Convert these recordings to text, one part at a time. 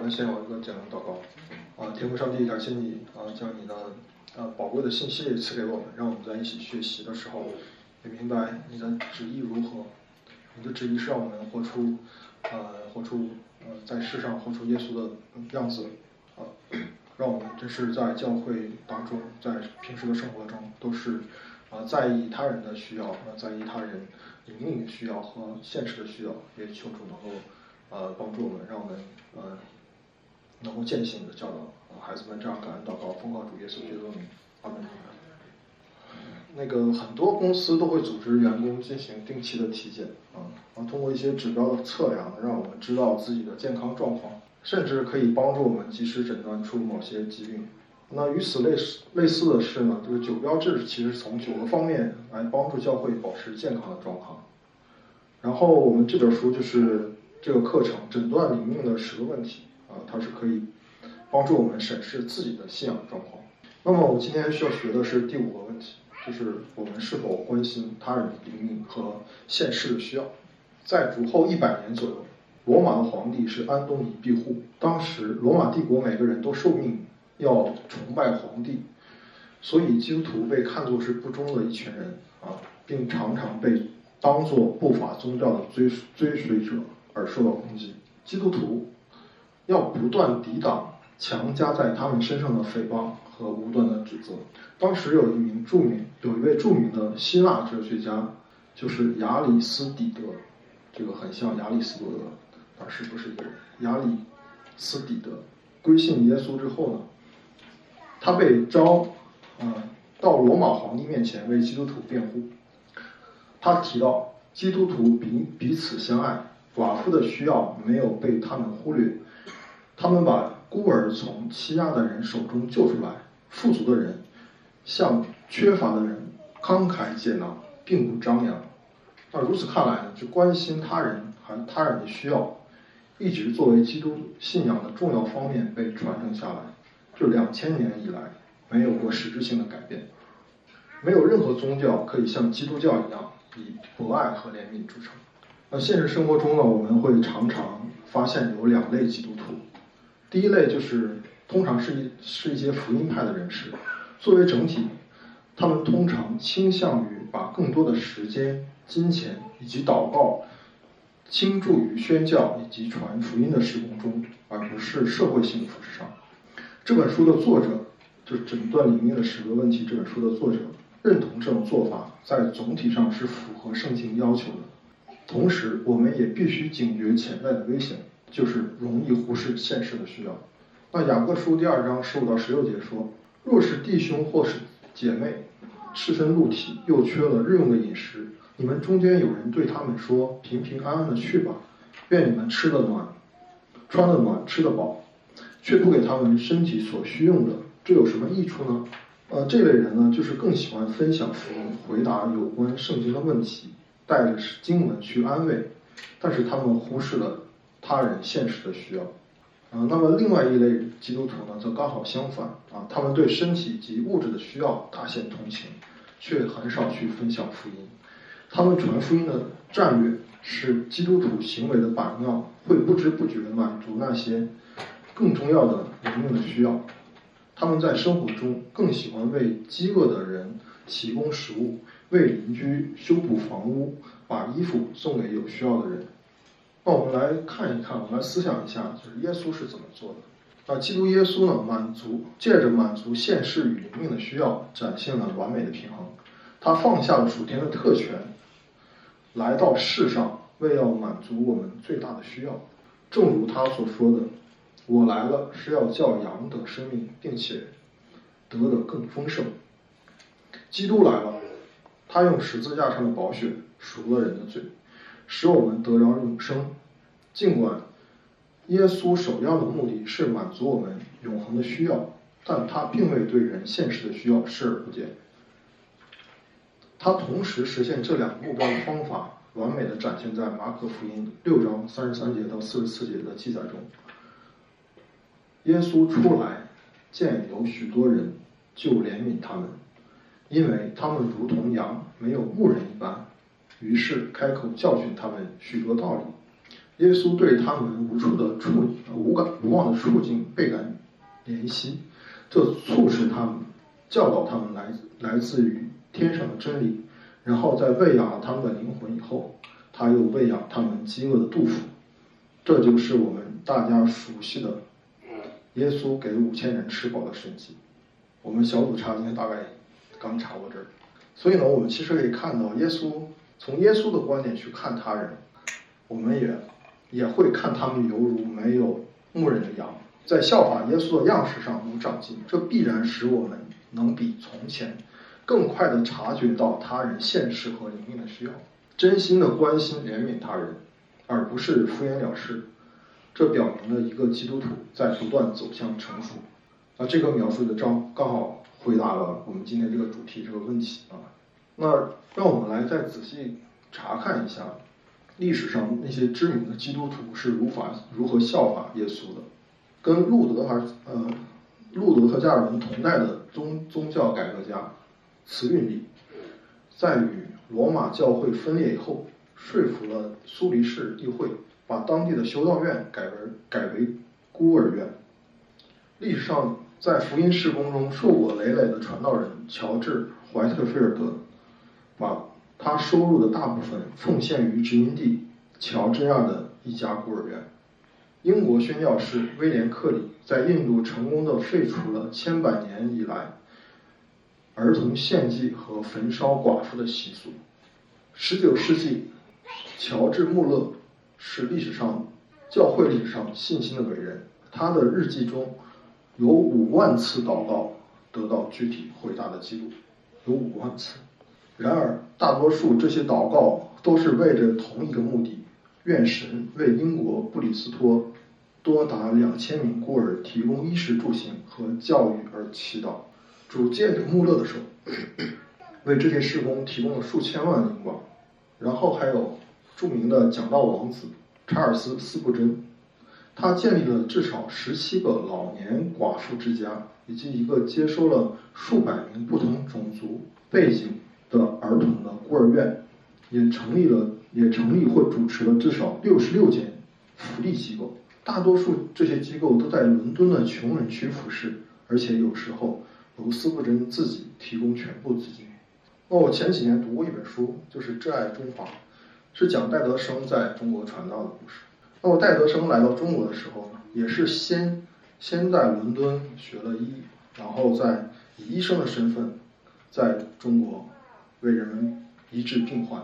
我们先有一个简单祷告。啊，天父上帝，感谢你啊，将你的啊宝贵的信息赐给我们，让我们在一起学习的时候也明白你的旨意如何。你的旨意是让我们活出啊，活出呃在世上活出耶稣的样子啊，让我们真是在教会当中，在平时的生活中都是啊在意他人的需要，啊在意他人灵命的需要和现实的需要，也求主能够。呃，帮助我们，让我们呃能够践行的教导孩子们这样感恩祷告，奉靠主耶稣基督，阿门。那个很多公司都会组织员工进行定期的体检啊，然后通过一些指标的测量，让我们知道自己的健康状况，甚至可以帮助我们及时诊断出某些疾病。那与此类似类似的是呢，就是九标志其实从九个方面来帮助教会保持健康的状况。然后我们这本书就是。这个课程诊断灵命的十个问题啊，它是可以帮助我们审视自己的信仰状况。那么我今天需要学的是第五个问题，就是我们是否关心他人灵命和现世的需要。在主后一百年左右，罗马的皇帝是安东尼庇护。当时罗马帝国每个人都受命要崇拜皇帝，所以基督徒被看作是不忠的一群人啊，并常常被当作不法宗教的追追随者。而受到攻击，基督徒要不断抵挡强加在他们身上的诽谤和无端的指责。当时有一名著名，有一位著名的希腊哲学家，就是亚里斯底德，这个很像亚里士多德，但是不是一个人。亚里斯底德归信耶稣之后呢，他被召，嗯，到罗马皇帝面前为基督徒辩护。他提到基督徒彼彼此相爱。寡妇的需要没有被他们忽略，他们把孤儿从欺压的人手中救出来，富足的人向缺乏的人慷慨解囊，并不张扬。那如此看来呢，就关心他人和他人的需要，一直作为基督信仰的重要方面被传承下来，就两千年以来没有过实质性的改变，没有任何宗教可以像基督教一样以博爱和怜悯著称。那现实生活中呢，我们会常常发现有两类基督徒。第一类就是通常是一是一些福音派的人士，作为整体，他们通常倾向于把更多的时间、金钱以及祷告倾注于宣教以及传福音的施工中，而不是社会性服饰上。这本书的作者就是《诊断里面的十个问题》这本书的作者认同这种做法，在总体上是符合圣经要求的。同时，我们也必须警觉潜在的危险，就是容易忽视现实的需要。那雅各书第二章十五到十六节说：“若是弟兄或是姐妹赤身露体，又缺了日用的饮食，你们中间有人对他们说：‘平平安安的去吧，愿你们吃得暖，穿得暖，吃得饱’，却不给他们身体所需用的，这有什么益处呢？”呃，这类人呢，就是更喜欢分享福音，回答有关圣经的问题。带着经文去安慰，但是他们忽视了他人现实的需要。啊，那么另外一类基督徒呢，则刚好相反啊，他们对身体及物质的需要大显同情，却很少去分享福音。他们传福音的战略是基督徒行为的榜样，会不知不觉满足那些更重要的灵命的需要。他们在生活中更喜欢为饥饿的人提供食物。为邻居修补房屋，把衣服送给有需要的人。那我们来看一看，我们来思想一下，就是耶稣是怎么做的。那基督耶稣呢，满足借着满足现世与灵命的需要，展现了完美的平衡。他放下了属天的特权，来到世上，为要满足我们最大的需要。正如他所说的：“我来了是要叫羊得生命，并且得的更丰盛。”基督来了。他用十字架上的宝血赎了人的罪，使我们得着永生。尽管耶稣首要的目的是满足我们永恒的需要，但他并未对人现实的需要视而不见。他同时实现这两个目标的方法，完美的展现在马可福音六章三十三节到四十四节的记载中。耶稣出来，见有许多人，就怜悯他们。因为他们如同羊没有牧人，于是开口教训他们许多道理。耶稣对他们无处的处无感无望的处境倍感怜惜，这促使他们教导他们来来自于天上的真理，然后在喂养了他们的灵魂以后，他又喂养他们饥饿的肚腹。这就是我们大家熟悉的耶稣给五千人吃饱的神迹。我们小组查今天大概刚查过这儿，所以呢，我们其实可以看到耶稣从耶稣的观点去看他人，我们也也会看他们犹如没有牧人的羊，在效法耶稣的样式上有长进，这必然使我们能比从前更快地察觉到他人现实和灵命的需要，真心的关心怜悯他人。而不是敷衍了事，这表明了一个基督徒在不断走向成熟。啊，这个描述的章刚好回答了我们今天这个主题这个问题啊。那让我们来再仔细查看一下历史上那些知名的基督徒是如法如何效法耶稣的。跟路德还是呃路德和加尔文同代的宗宗教改革家慈运利，在与罗马教会分裂以后。说服了苏黎世议会，把当地的修道院改为改为孤儿院。历史上，在福音事工中硕果累累的传道人乔治·怀特菲尔德，把他收入的大部分奉献于殖民地乔治亚的一家孤儿院。英国宣教士威廉·克里在印度成功的废除了千百年以来儿童献祭和焚烧寡妇的习俗。十九世纪。乔治·穆勒是历史上教会历史上信心的伟人，他的日记中有五万次祷告得到具体回答的记录，有五万次。然而，大多数这些祷告都是为着同一个目的：愿神为英国布里斯托多达两千名孤儿提供衣食住行和教育而祈祷。主借着穆勒的手，为这些事工提供了数千万英镑。然后还有。著名的讲道王子查尔斯·斯布珍，他建立了至少十七个老年寡妇之家，以及一个接收了数百名不同种族背景的儿童的孤儿院，也成立了也成立或主持了至少六十六间福利机构。大多数这些机构都在伦敦的穷人区服侍，而且有时候由斯布珍自己提供全部资金。那我前几年读过一本书，就是《挚爱中华》。是讲戴德生在中国传道的故事。那我戴德生来到中国的时候呢，也是先先在伦敦学了医，然后在以医生的身份在中国为人们医治病患。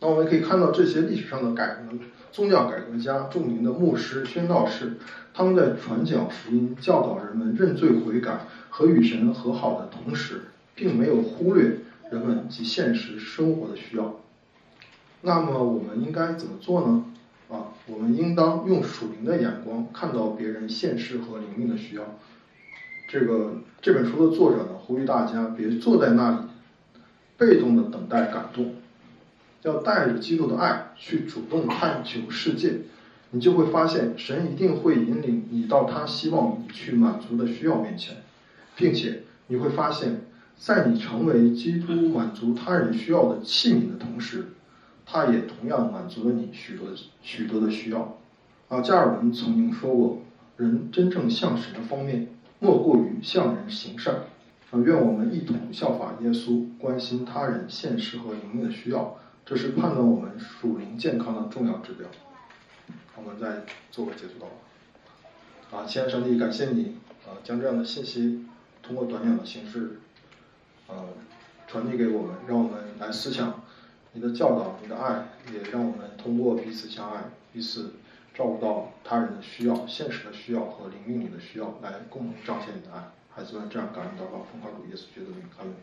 那我们可以看到这些历史上的改革宗教改革家、著名的牧师、宣道士，他们在传讲福音、教导人们认罪悔改和与神和好的同时，并没有忽略人们及现实生活的需要。那么我们应该怎么做呢？啊，我们应当用属灵的眼光看到别人现实和灵命的需要。这个这本书的作者呢，呼吁大家别坐在那里，被动的等待感动，要带着基督的爱去主动探求世界，你就会发现神一定会引领你到他希望你去满足的需要面前，并且你会发现，在你成为基督满足他人需要的器皿的同时。他也同样满足了你许多许多的需要，啊，加尔文曾经说过，人真正向神的方面，莫过于向人行善，啊，愿我们一同效法耶稣，关心他人现实和灵命的需要，这是判断我们属灵健康的重要指标。我们再做个结束祷告。啊，亲爱的上帝，感谢你，啊，将这样的信息通过短讲的形式，呃，传递给我们，让我们来思想。你的教导，你的爱，也让我们通过彼此相爱，彼此照顾到他人的需要、现实的需要和灵命里的需要，来共同彰显你的爱。孩子们，这样感恩祷告，奉告主耶稣基督的名，阿门。